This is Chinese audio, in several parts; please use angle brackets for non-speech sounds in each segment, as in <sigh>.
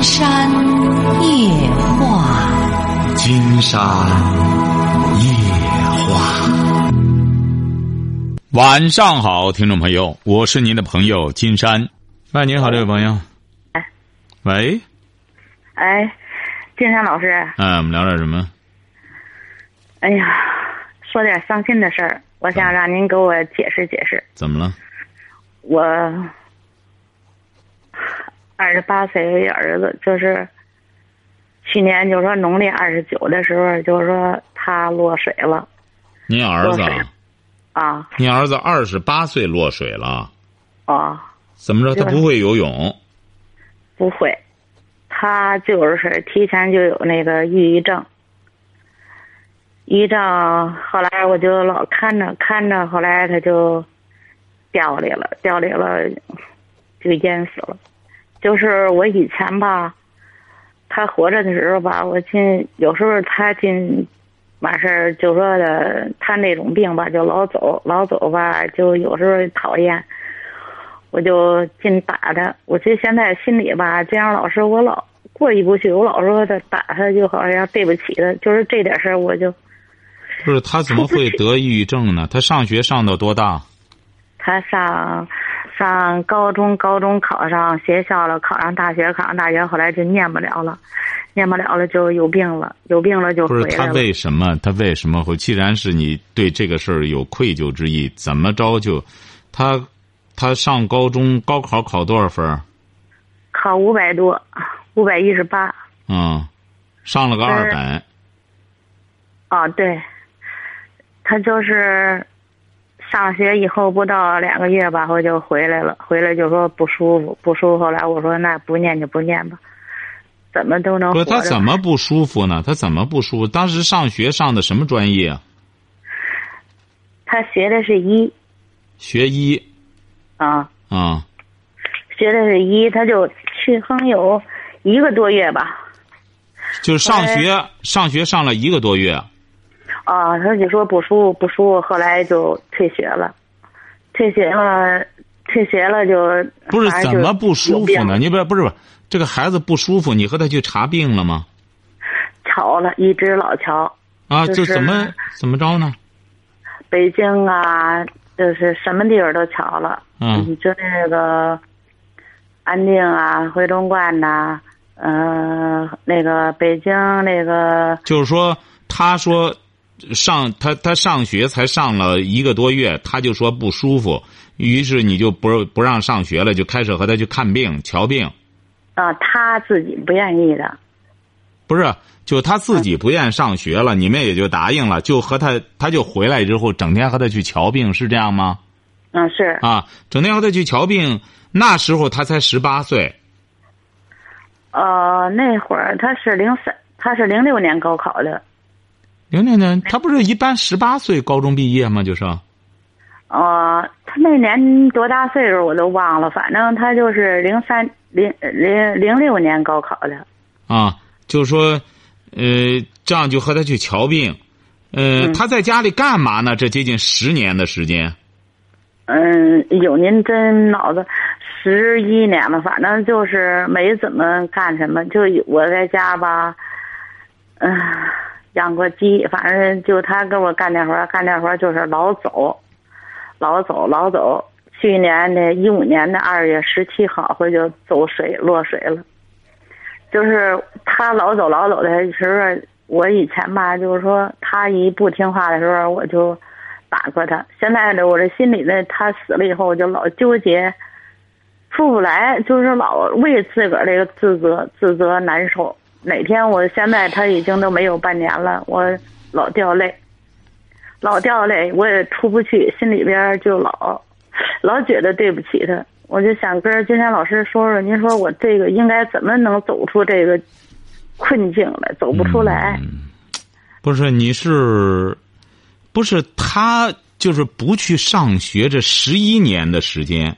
金山夜话，金山夜话。晚上好，听众朋友，我是您的朋友金山。喂，您好，这位朋友。哎，喂，哎，金山老师，嗯，我们聊点什么？哎呀，说点伤心的事儿，我想让您给我解释解释。怎么了？我二十八岁儿子，就是去年就说农历二十九的时候，就是说他落水了您儿子啊，啊您儿子二十八岁落水了，啊，怎么着？他不会游泳？不会，他就是提前就有那个抑郁症。抑郁症，后来我就老看着看着，后来他就掉里了，掉里了，就淹死了。就是我以前吧，他活着的时候吧，我进有时候他进完事儿就说的，他那种病吧，就老走老走吧，就有时候讨厌。我就尽打他，我其实现在心里吧，这样老是我老过意不去，我老说他打他就好像对不起他，就是这点事儿我就不是他怎么会 <laughs> 得抑郁症呢？他上学上到多大？他上上高中，高中考上学校了，考上大学，考上大学，后来就念不了了，念不了了就有病了，有病了就不是他。为什么？他为什么会？既然是你对这个事儿有愧疚之意，怎么着就他他上高中高考考多少分儿？考五百多，五百一十八。嗯，上了个呃二本。哦，对，他就是上学以后不到两个月吧，我就回来了。回来就说不舒服，不舒服。后来我说那不念就不念吧，怎么都能不是。他怎么不舒服呢？他怎么不舒服？当时上学上的什么专业啊？<laughs> 他学的是医学医啊，啊？学的是医，他就去哼有一个多月吧。就是上学上学上了一个多月。啊，他就说不舒服，不舒服，后来就退学了，退学了，退学了就不是怎么不舒服呢？你不是不是不这个孩子不舒服，你和他去查病了吗？瞧了，一直老瞧。啊，就就是怎么怎么着呢？北京啊，就是什么地方都瞧了。嗯，就那个安定啊，回龙观呐、嗯、那个北京那个就是说，他说上他他上学才上了一个多月，他就说不舒服，于是你就不不让上学了，就开始和他去看病瞧病。啊，他自己不愿意的。不是，就他自己不愿上学了，你们也就答应了，就和他，他就回来之后，整天和他去瞧病，是这样吗？嗯，是啊，整天和他去瞧病，那时候他才十八岁，呃，那会儿他是零三，他是零六年高考的。零零年，他不是一般十八岁高中毕业吗？就是，呃，他那年多大岁数我都忘了，反正他就是零三零零零六年高考的。啊，就是说，呃，这样就和他去瞧病，呃，嗯他在家里干嘛呢？这接近十年的时间，嗯，有您真脑子，十一年了，反正就是没怎么干什么，就我在家吧，嗯、养过鸡，反正就他跟我干点活儿，干点活儿就是老走，老走老走。去年的一五年的二月十七号，我就走水落水了。就是他老走老走的时候，我以前吧，就是说他一不听话的时候，我就打过他。现在呢，我这心里呢，他死了以后，我就老纠结，出不来，就是老为自个儿这个自责、自责难受。哪天我现在他已经都没有半年了，我老掉泪，老掉泪，我也出不去，心里边就老老觉得对不起他。我就想跟金山老师说说，您说我这个应该怎么能走出这个困境来？走不出来。不是？你是，不是他就是不去上学这十一年的时间？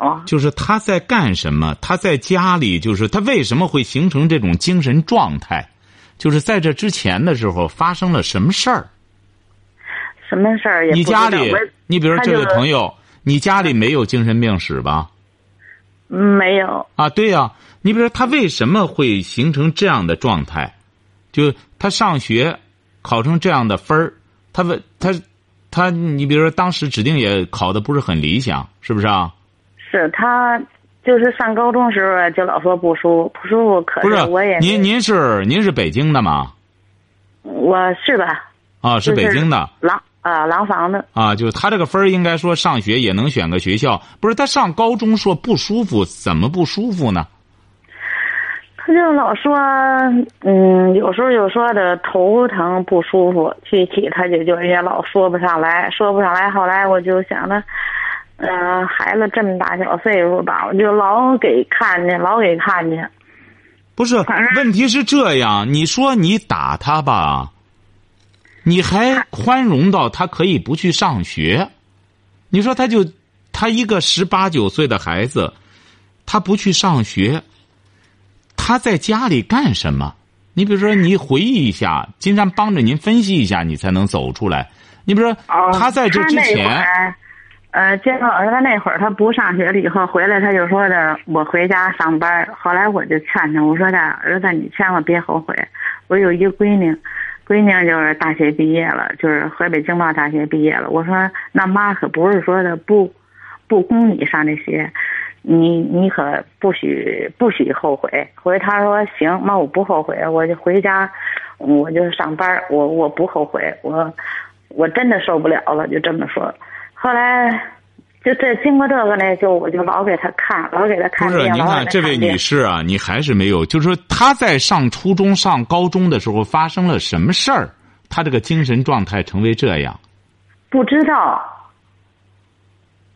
哦，就是他在干什么？他在家里，就是他为什么会形成这种精神状态？就是在这之前的时候发生了什么事儿？什么事儿也你。家里，你比如说这位朋友，你家里没有精神病史吧？没有。啊，对呀、你比如说他为什么会形成这样的状态？就他上学考成这样的分儿，他为他他，你比如说当时指定也考的不是很理想，是不是啊？是他就是上高中时候就老说不舒服，不舒服，可不是我也，您您是您是北京的吗？我是吧？啊，是北京的。廊啊廊坊的，啊，就是他这个分儿，应该说上学也能选个学校。不是他上高中说不舒服，怎么不舒服呢？他就老说，嗯，有时候就说的头疼不舒服，具体他就就也老说不上来，说不上来。后来我就想着，嗯、孩子这么大小岁数吧，我就老给看见，老给看见。不是，问题是这样，你说你打他吧，你还宽容到他可以不去上学，你说他就他一个十八九岁的孩子，他不去上学，他在家里干什么？你比如说，你回忆一下，金山帮着您分析一下，你才能走出来。你比如说，哦，他在这之前，儿呃，监考老师他那会儿他不上学了，以后回来他就说的我回家上班。后来我就劝他，我说的儿子你千万别后悔，我有一个闺女，闺女就是大学毕业了，就是河北经贸大学毕业了。我说那妈可不是说的不不供你上这学，你你可不许不许后悔。回他说行，妈我不后悔，我就回家，我就上班，我我不后悔，我我真的受不了了，就这么说。后来就这经过这个呢，就我就老给他看，老给他看不是，病，您看这位女。士啊，你还是没有，就是说她在上初中、上高中的时候发生了什么事儿，她这个精神状态成为这样。不知道，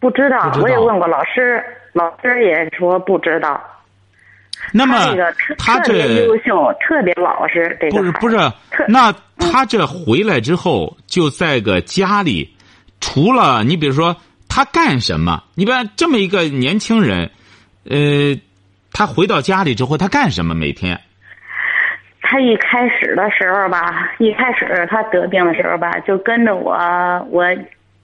不知道，知道我也问过老师，老师也说不知道。那么他这个特她特别优秀，特别老实，这个不是不是，那他这回来之后就在个家里，除了你比如说他干什么？你比如这么一个年轻人，呃，他回到家里之后，他干什么？每天他一开始的时候吧，一开始他得病的时候吧，就跟着我，我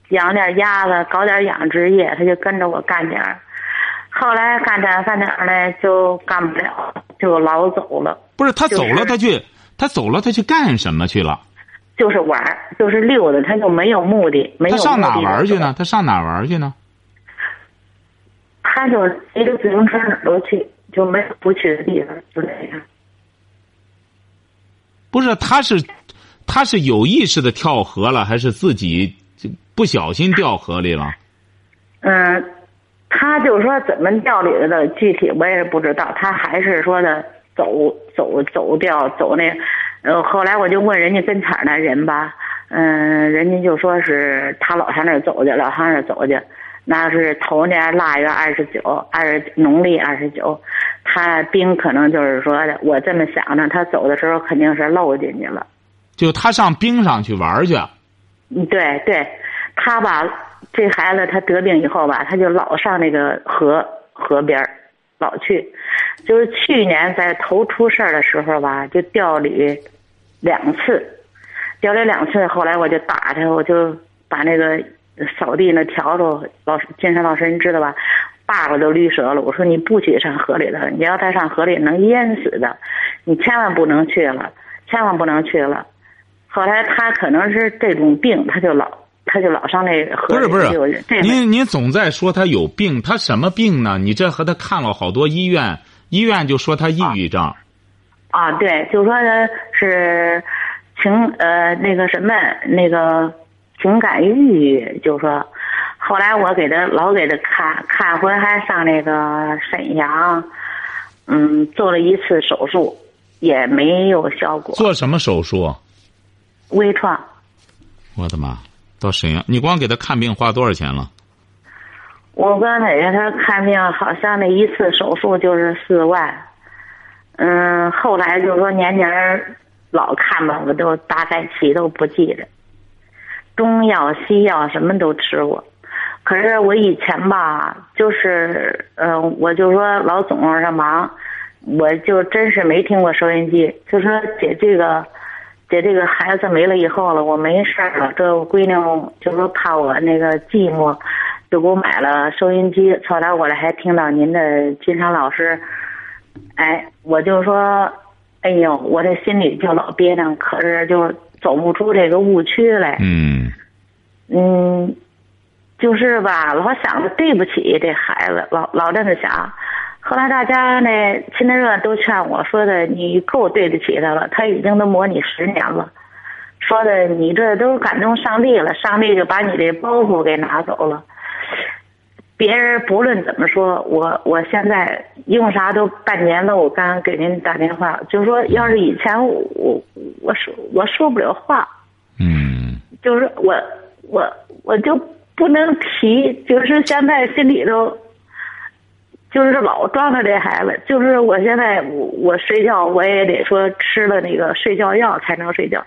养点鸭子，搞点养殖业，他就跟着我干点儿。后来干点儿干点儿呢，就干不了，就老走了，不是他走了，就是她去他走了，他去干什么去了？就是玩儿，就是溜达，他就没有目的，没有她上哪玩去呢？？他上哪玩去呢？他就骑着自行车哪儿都去，就没有不去的地方，就这样。不是，他是，他是有意识的跳河了，还是自己就不小心掉河里了？嗯，他就说怎么掉里头的，具体我也不知道。他还是说的走走走掉走那，呃，后来我就问人家跟前那人吧，嗯，人家就说是他老上那儿走去，老上那儿走去，那是头年腊月二十九，二农历二十九，他兵可能就是说的，我这么想着，他走的时候肯定是漏进去了。就他上冰上去玩去，嗯，对对，他吧，这孩子他得病以后吧，他就老上那个河河边儿老去，就是去年在头出事儿的时候吧，就调里两次，调里两次，后来我就打他，我就把那个扫地那笤帚，老师金山老师您知道吧？把把都捋折了，我说你不许上河里头，你要再上河里能淹死的，你千万不能去了，千万不能去了。后来他可能是这种病，他就老他就老上那河里不是不是您您总在说他有病，他什么病呢？你这和他看了好多医院，医院就说他抑郁症，啊，对，就说的是情呃那个什么那个情感抑郁，就说后来我给他老给他看看回还上那个沈阳，嗯，做了一次手术，也没有效果，做什么手术？微创。我的妈！到沈阳，你光给他看病花多少钱了？我刚才给他看病，好像那一次手术就是四万。嗯，后来就说年年老看吧，我都大概起都不记着。中药、西药什么都吃过，可是我以前吧，就是嗯、我就说老总上忙，我就真是没听过收音机。就说姐这个，姐这个孩子没了以后了，我没事了，这我闺女就说怕我那个寂寞，都给我买了收音机，后来我还听到您的金山老师，哎，我就说，哎呦，我这心里就老憋着，可是就走不出这个误区来。嗯嗯，就是吧，老想着对不起这孩子，老老这么想。后来大家呢，亲热热都劝我说的，你够对得起他了，他已经都磨你十年了。说的你这都感动上帝了，上帝就把你这包袱给拿走了。别人不论怎么说，我我现在用啥都半年了。我刚给您打电话，就说要是以前我我说我说不了话，嗯就是我我我就不能提，就是现在心里头就是老装着这孩子，就是我现在我我睡觉我也得说吃了那个睡觉药才能睡觉，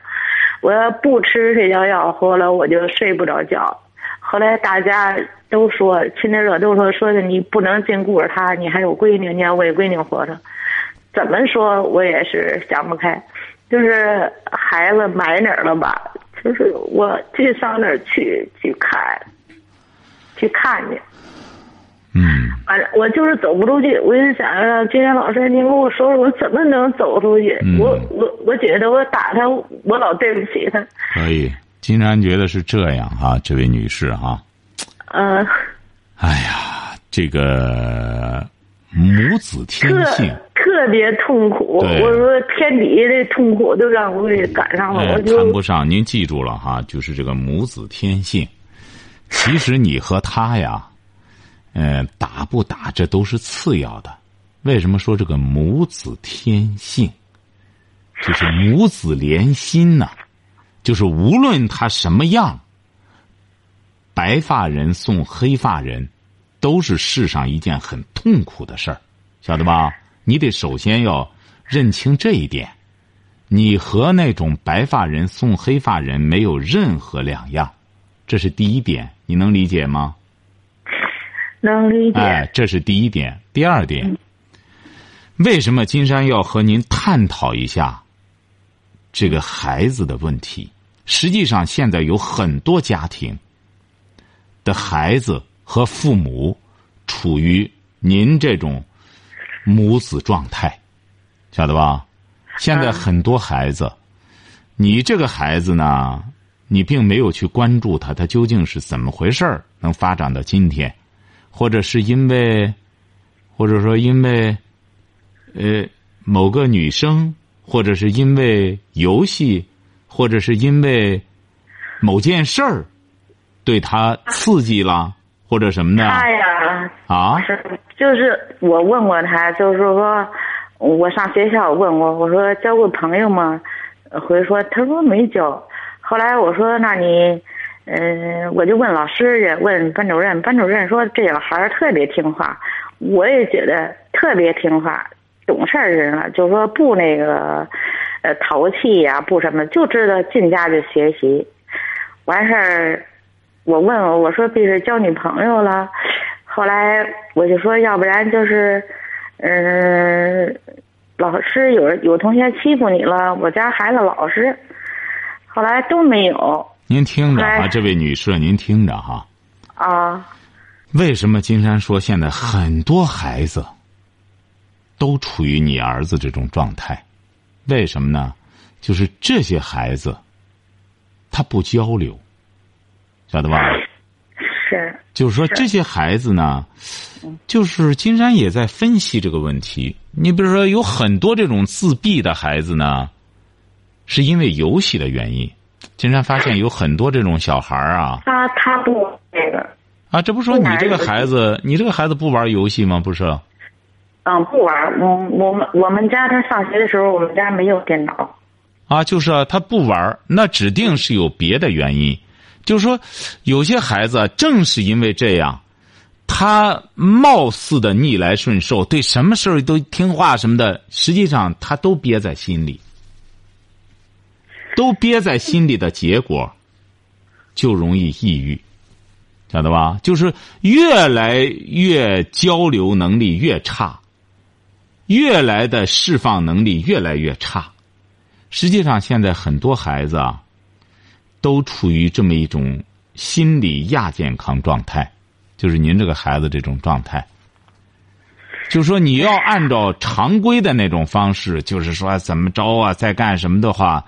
我要不吃睡觉药，后来我就睡不着觉。后来大家都说亲家热都说说的你不能净顾着他，你还有闺女，你要为闺女活着。怎么说我也是想不开，就是孩子埋哪儿了吧？就是我去上那儿去去看，去看去。嗯反正我就是走不出去，我就想让金山老师，您给我说说，我怎么能走出去？嗯我我我觉得我打他，我老对不起他。可以。金山觉得是这样啊，这位女士哈、嗯、哎呀，这个母子天性，特别痛苦。我说天底下的痛苦都让我给赶上了，哎我，就谈不上。您记住了哈，就是这个母子天性。其实你和他呀，嗯、打不打这都是次要的。为什么说这个母子天性？就是母子连心呐、就是无论他什么样，白发人送黑发人，都是世上一件很痛苦的事儿，晓得吧？你得首先要认清这一点。你和那种白发人送黑发人没有任何两样，这是第一点，你能理解吗？能理解。哎，这是第一点。第二点，为什么金山要和您探讨一下这个孩子的问题？实际上，现在有很多家庭的孩子和父母处于您这种母子状态，晓得吧？现在很多孩子，你这个孩子呢，你并没有去关注他，他究竟是怎么回事儿，能发展到今天，或者是因为，或者说因为，呃，某个女生，或者是因为游戏，或者是因为某件事儿，对他刺激了，或者什么的他呀，啊？是就是我问过他，就是说我上学校问过，我说交过朋友吗？回说他说没交。后来我说那你，嗯、我就问老师去，问班主任，班主任说这小孩儿特别听话，我也觉得特别听话，懂事儿人了，就说不那个，呃，淘气呀、不什么，就知道进家就学习。完事儿，我问我我说必是交女朋友了，后来我就说要不然就是，嗯、老师有有同学欺负你了，我家孩子老实，后来都没有您听着啊，哎这位女士，您听着哈。啊，为什么金山说现在很多孩子都处于你儿子这种状态？为什么呢？就是这些孩子，他不交流，晓得吧？是就是说，这些孩子呢，就是金山也在分析这个问题。你比如说，有很多这种自闭的孩子呢，是因为游戏的原因。金山发现有很多这种小孩儿啊，他他不那个，啊，这不是说你这个孩子，你这个孩子不玩游戏吗？不是？嗯，不玩。我我们我们家他上学的时候，我们家没有电脑。啊，就是啊，他不玩那指定是有别的原因。就是说，有些孩子正是因为这样，他貌似的逆来顺受，对什么事儿都听话什么的，实际上他都憋在心里，都憋在心里的结果，就容易抑郁，晓得吧？就是越来越交流能力越差，越来的释放能力越来越差。实际上，现在很多孩子啊，都处于这么一种心理亚健康状态，就是您这个孩子这种状态。就是说，你要按照常规的那种方式，就是说怎么着啊，在干什么的话，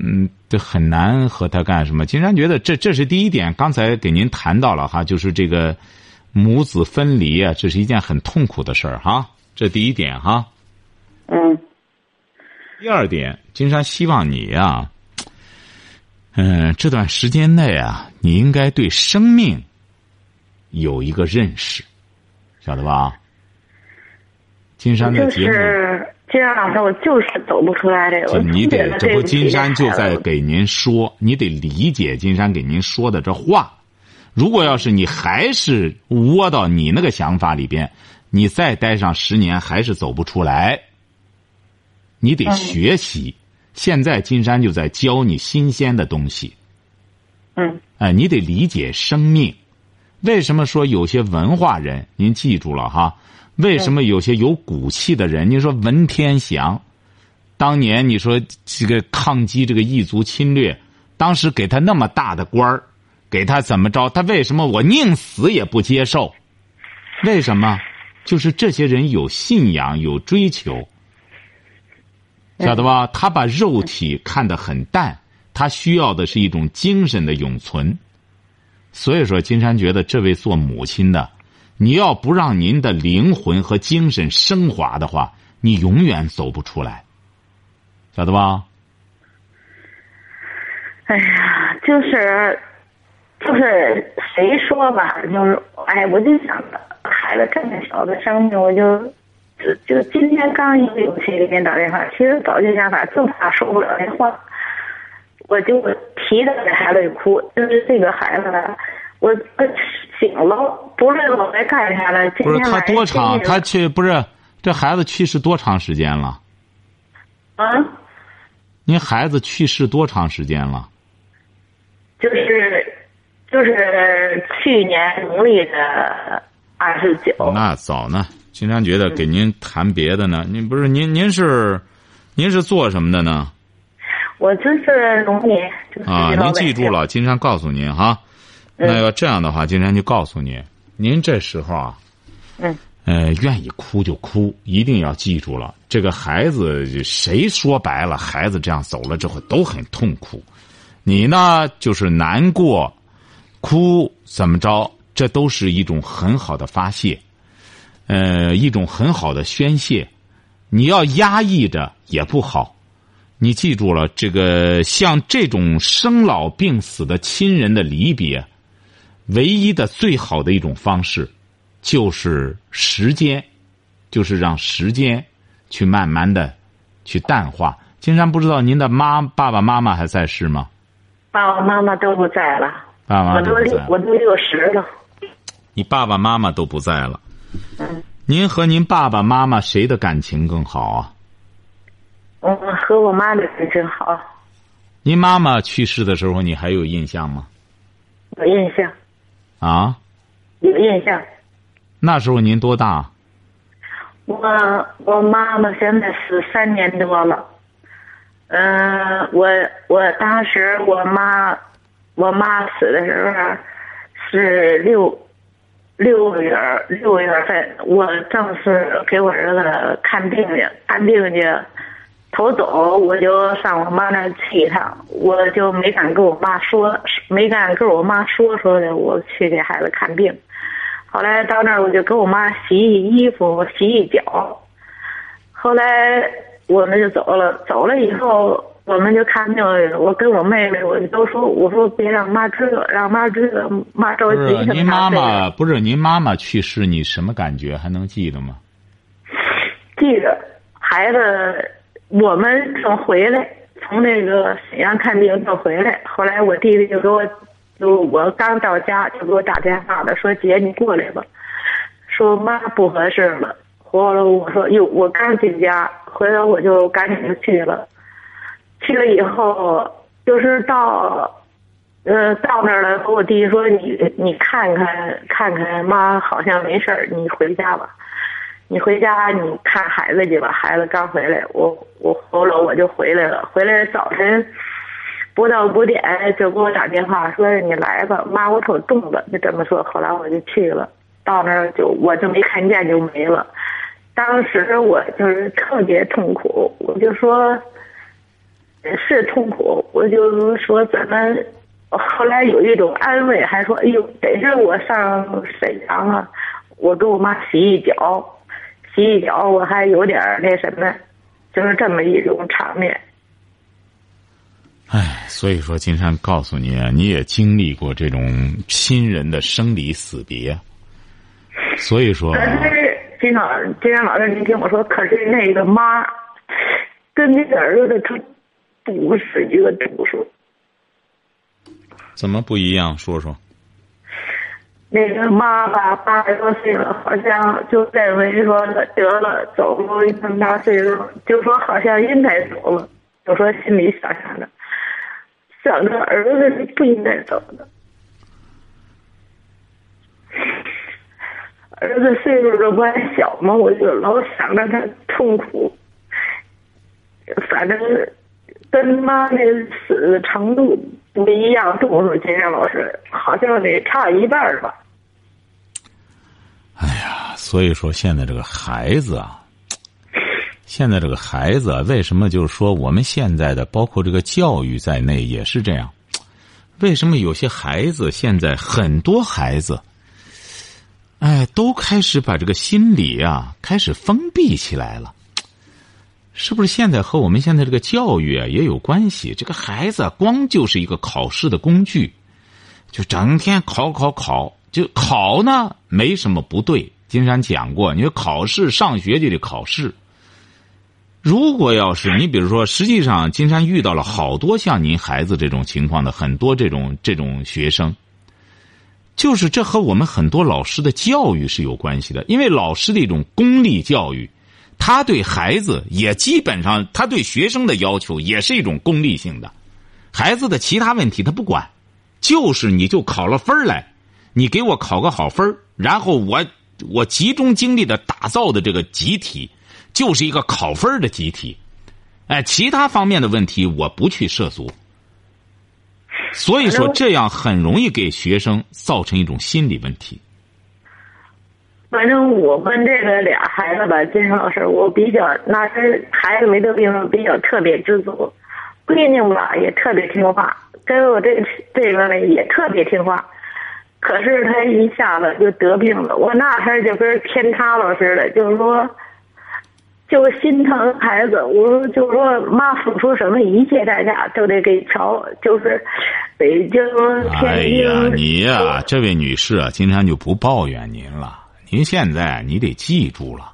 嗯，这很难和他干什么。金山觉得这这是第一点，刚才给您谈到了哈，就是这个母子分离啊，这是一件很痛苦的事儿哈。这第一点哈。嗯。第二点，金山希望你呀，嗯，这段时间内啊，你应该对生命有一个认识，晓得吧？金山的节目，金山老师，我就是走不出来这个。你得，这不金山就在给您说，你得理解金山给您说的这话。如果要是你还是窝到你那个想法里边，你再待上十年还是走不出来。你得学习，现在金山就在教你新鲜的东西。嗯。哎，你得理解生命。为什么说有些文化人？您记住了哈？为什么有些有骨气的人？您说文天祥，当年你说这个抗击这个异族侵略，当时给他那么大的官儿，给他怎么着？他为什么我宁死也不接受？为什么？就是这些人有信仰，有追求。晓得吧？他把肉体看得很淡，他需要的是一种精神的永存。所以说，金山觉得这位做母亲的，你要不让您的灵魂和精神升华的话，你永远走不出来，晓得吧？哎呀，就是，就是谁说吧，就是哎，我就想着孩子这么小的生命，我就。就就今天刚一个勇气给您打电话，其实早就想法，就怕说不了那话，我就提着给孩子就哭。就是这个孩子，我我醒了，不是我在干啥了。不是他多长？他去不是这孩子去世多长时间了？啊？您孩子去世多长时间了？就是就是去年农历的二十九。那早呢。金山觉得给您谈别的呢，您不是您您是，您是做什么的呢？我就是农民。啊，您记住了，金山告诉您哈，那要这样的话，金山就告诉您，您这时候啊，嗯，呃，愿意哭就哭，一定要记住了，这个孩子谁说白了，孩子这样走了之后都很痛苦，你呢就是难过，哭怎么着，这都是一种很好的发泄。呃，一种很好的宣泄，你要压抑着也不好。你记住了，这个像这种生老病死的亲人的离别，唯一的最好的一种方式，就是时间，就是让时间去慢慢的去淡化。金山不知道您的妈爸爸妈妈还在世吗？爸爸妈妈都不在了。爸爸妈妈都不在。我都六十了。你爸爸妈妈都不在了。嗯，您和您爸爸妈妈谁的感情更好啊？我和我妈的感情好。您妈妈去世的时候，你还有印象吗？有印象。啊？有印象。那时候您多大？我我妈妈现在是三年多了。嗯，我我当时我妈我妈死的时候是六。六个月六个月份，我正是给我儿子看病去，看病去，头走我就上我妈那去一趟，我就没敢跟我妈说，没敢跟我妈说说的，我去给孩子看病。后来到那儿我就给我妈洗洗衣服，洗洗脚。后来我们就走了，走了以后。我们就看病，我跟我妹妹，我都说，我说别让妈知道，让妈知道，妈着急。不是您妈妈，不是您妈妈去世，你什么感觉？还能记得吗？记得，孩子，我们从回来，从那个沈阳看病正回来，后来我弟弟就给我，就我刚到家就给我打电话了，说姐你过来吧，说妈不合适了。后来我说哟，我刚进家，回头我就赶紧就去了。去了以后，就是到，呃，到那儿了。和我弟说：“你你看看看看，妈好像没事儿，你回家吧。你回家你看孩子去吧。孩子刚回来，我我后来我就回来了。回来早晨，不到五点就给我打电话说你来吧，妈我说中了，就这么说。后来我就去了，到那儿就我就没看见就没了。当时我就是特别痛苦，我就说，是痛苦，我就说咱们？后来有一种安慰，还说哎呦，得是我上沈阳了，我给我妈洗一脚，洗一脚，我还有点那什么，就是这么一种场面。哎，所以说，金山告诉你，你也经历过这种亲人的生离死别，所以说。可是金老金山老师，您听我说，可是那个妈，跟那个儿子他不是一个度数。怎么不一样？说说。那个妈吧，八十多岁了，好像就认为说得了，走路那么大岁数，就说好像应该走了，就说心里想想的。想着儿子是不应该走的，儿子岁数这不还小嘛？我就老想着他痛苦。反正跟妈的死程度不一样，度数，金山老师好像得差一半吧。哎呀，所以说现在这个孩子啊。现在这个孩子为什么就是说我们现在的包括这个教育在内也是这样？为什么有些孩子现在很多孩子，哎，都开始把这个心理啊开始封闭起来了？是不是现在和我们现在这个教育啊也有关系？这个孩子光就是一个考试的工具，就整天考考考，就考呢没什么不对。金山讲过，你说考试上学就得考试。如果要是你，比如说，实际上金山遇到了好多像您孩子这种情况的很多这种这种学生，就是这和我们很多老师的教育是有关系的。因为老师的一种功利教育，他对孩子也基本上，他对学生的要求也是一种功利性的。孩子的其他问题他不管，就是你就考了分来，你给我考个好分然后我我集中精力的打造的这个集体。就是一个考分的集体，哎，其他方面的问题我不去涉足。所以说，这样很容易给学生造成一种心理问题。反正我们这个俩孩子吧，金生老师，我比较那是孩子没得病，比较特别知足。闺女吧也特别听话，跟我这这个呢也特别听话。可是他一下子就得病了，我那天就跟天塌了似的，就是说。就心疼孩子，我说就说妈付出什么一切代价都得给瞧，就是北京、天。哎呀，你呀，这位女士啊，今天就不抱怨您了。您现在你得记住了，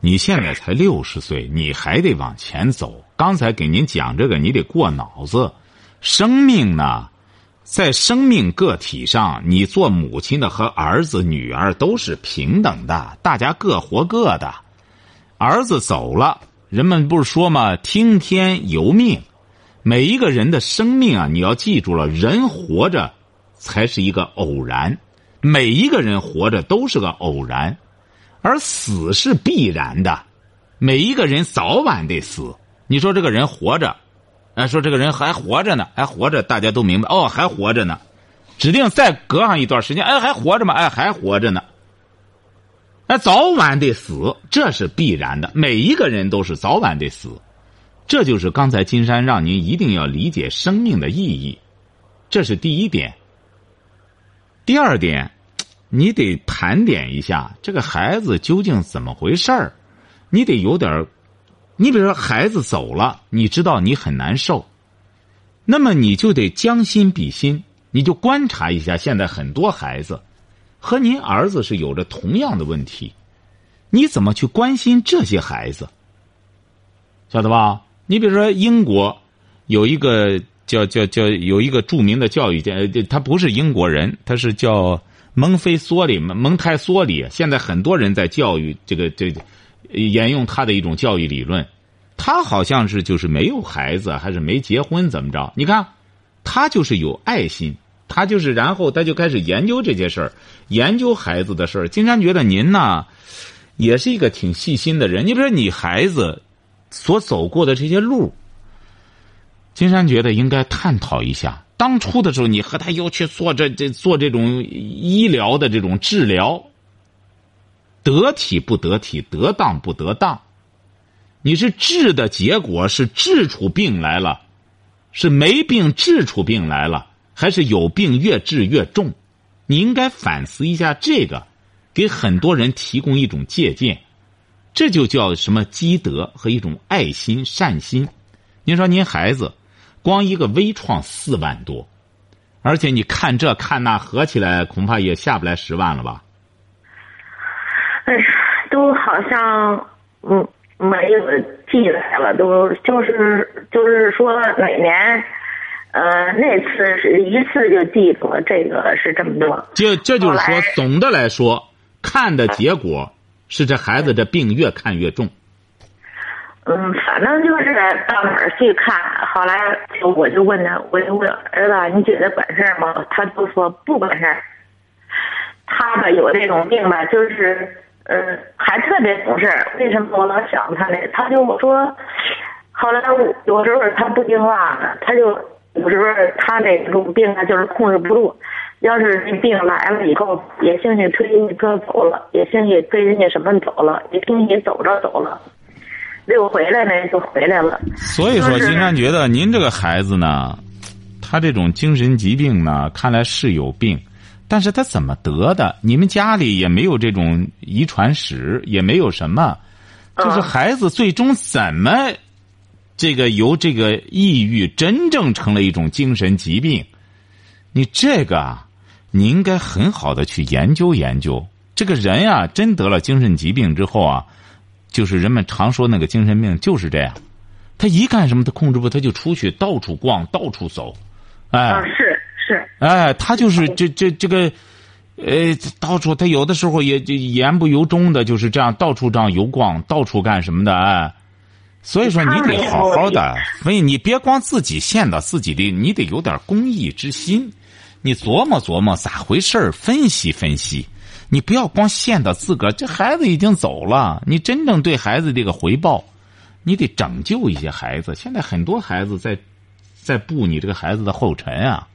你现在才六十岁，你还得往前走。刚才给您讲这个，你得过脑子。生命呢，在生命个体上，你做母亲的和儿子、女儿都是平等的，大家各活各的。儿子走了，人们不是说吗？听天由命。每一个人的生命啊，你要记住了，人活着才是一个偶然。每一个人活着都是个偶然，而死是必然的。每一个人早晚得死。你说这个人活着，哎，说这个人还活着呢，还活着，大家都明白哦，还活着呢。指定再隔上一段时间，哎，还活着吗？哎，还活着呢。那早晚得死，这是必然的。每一个人都是早晚得死，这就是刚才金山让您一定要理解生命的意义，这是第一点。第二点，你得盘点一下这个孩子究竟怎么回事儿，你得有点儿你比如说孩子走了，你知道你很难受，那么你就得将心比心，你就观察一下现在很多孩子。和您儿子是有着同样的问题，你怎么去关心这些孩子？晓得吧？你比如说英国有一个叫叫叫有一个著名的教育家，他不是英国人，他是叫蒙菲梭利蒙台梭利。现在很多人在教育这个这沿用他的一种教育理论，他好像是就是没有孩子，还是没结婚，怎么着？你看，他就是有爱心。他就是，然后他就开始研究这些事儿，研究孩子的事儿。金山觉得您呢，也是一个挺细心的人。你比如说，你孩子所走过的这些路，金山觉得应该探讨一下，当初的时候你和他要去做这这做这种医疗的这种治疗，得体不得体，得当不得当，你是治的结果是治出病来了，是没病治出病来了，还是有病越治越重？你应该反思一下这个，给很多人提供一种借鉴，这就叫什么积德和一种爱心善心。您说您孩子。光一个微创四万多，而且你看这看那合起来恐怕也下不来十万了吧？哎呀，都好像嗯没有记来了，都就是就是说每年，呃那次是一次就记住了，这个是这么多。这这就是说，总的来说，看的结果是这孩子这病越看越重。嗯，反正就是到哪儿去看，后来我就问他，我就问儿子，你觉得管事儿吗？他就说不管事儿。他吧有这种病吧，就是嗯，还特别懂事。为什么我老想他呢？他就说，后来有时候他不听话了，他就有时候他这种病啊，就是控制不住。要是那病来了以后，也兴许推人家哥走了，也兴许推人家什么走了，也兴许走着走了。又回来呢，就回来了。所以说，金山觉得您这个孩子呢，他这种精神疾病呢，看来是有病，但是他怎么得的？你们家里也没有这种遗传史，也没有什么，就是孩子最终怎么这个由这个抑郁真正成了一种精神疾病？你这个啊，你应该很好的去研究研究。这个人呀，真得了精神疾病之后啊。就是人们常说那个精神病就是这样，他一干什么他控制不，他就出去到处逛，到处走，哎，是是，哎，他就是这这这个，呃，到处他有的时候也就言不由衷的，就是这样到处这样游逛，到处干什么的哎，所以说你得好好的，所以你别光自己陷到自己的，你得有点公益之心，你琢磨琢磨咋回事分析分析。你不要光陷到自个儿，这孩子已经走了。你真正对孩子这个回报，你得拯救一些孩子。现在很多孩子在在步你这个孩子的后尘啊！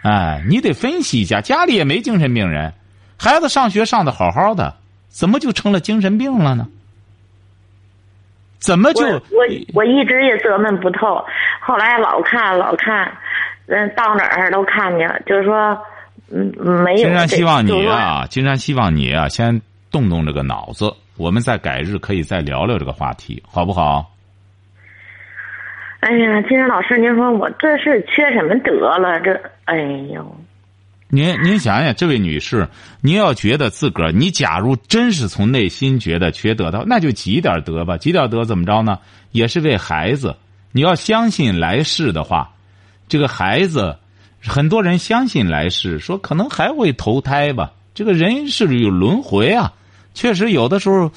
哎，你得分析一下，家里也没精神病人，孩子上学上的好好的，怎么就成了精神病了呢？怎么就我我一直也琢磨不透，后来老看老看，嗯，到哪儿都看见，就是说。嗯，没有。金山希望你啊，金山希望你啊，先动动这个脑子。我们再改日可以再聊聊这个话题，好不好？哎呀，金山老师，您说我这是缺什么德了？这，哎呦！您您想想，这位女士，您要觉得自个儿，你假如真是从内心觉得缺德的，那就积点德吧。积点德怎么着呢？也是为孩子。你要相信来世的话，这个孩子。很多人相信来世，说可能还会投胎吧。这个人是有轮回啊，确实有的时候，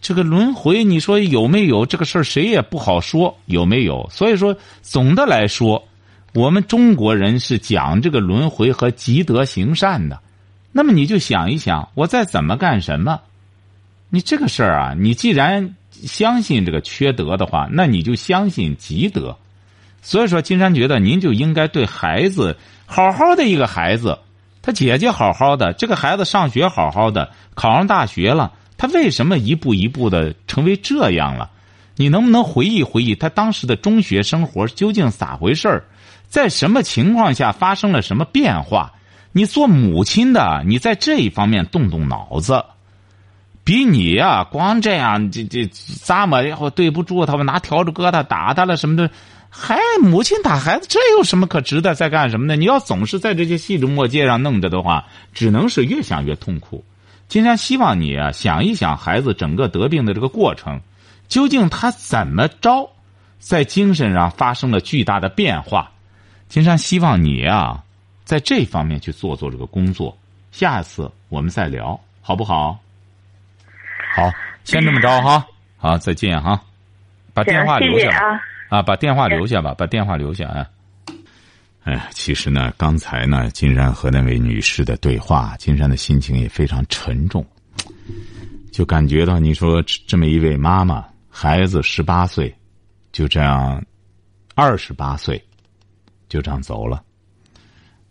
这个轮回你说有没有这个事儿，谁也不好说有没有。所以说，总的来说，我们中国人是讲这个轮回和积德行善的。那么你就想一想，我再怎么干什么，你这个事儿啊，你既然相信这个缺德的话，那你就相信积德。所以说，金山觉得您就应该对孩子好好的一个孩子，他姐姐好好的，这个孩子上学好好的，考上大学了，他为什么一步一步的成为这样了？你能不能回忆回忆他当时的中学生活究竟咋回事？在什么情况下发生了什么变化？你做母亲的，你在这一方面动动脑子，比你呀光这样这这咂么，然后对不住他们，拿笤帚疙瘩打他了什么的。还母亲打孩子，这有什么可值得再干什么呢？你要总是在这些细枝末节上弄着的话，只能是越想越痛苦。金山希望你啊，想一想孩子整个得病的这个过程，究竟他怎么着，在精神上发生了巨大的变化。金山希望你啊，在这方面去做做这个工作。下次我们再聊，好不好？好，先这么着哈。好，再见哈。把电话留下啊！啊，把电话留下吧，把电话留下啊！哎，其实呢，刚才呢，金山和那位女士的对话，金山的心情也非常沉重，就感觉到你说这么一位妈妈，孩子十八岁，就这样，二十八岁，就这样走了。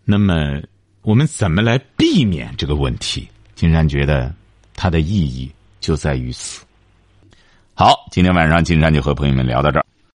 那么，我们怎么来避免这个问题？金山觉得，它的意义就在于此。好今天晚上金山就和朋友们聊到这儿。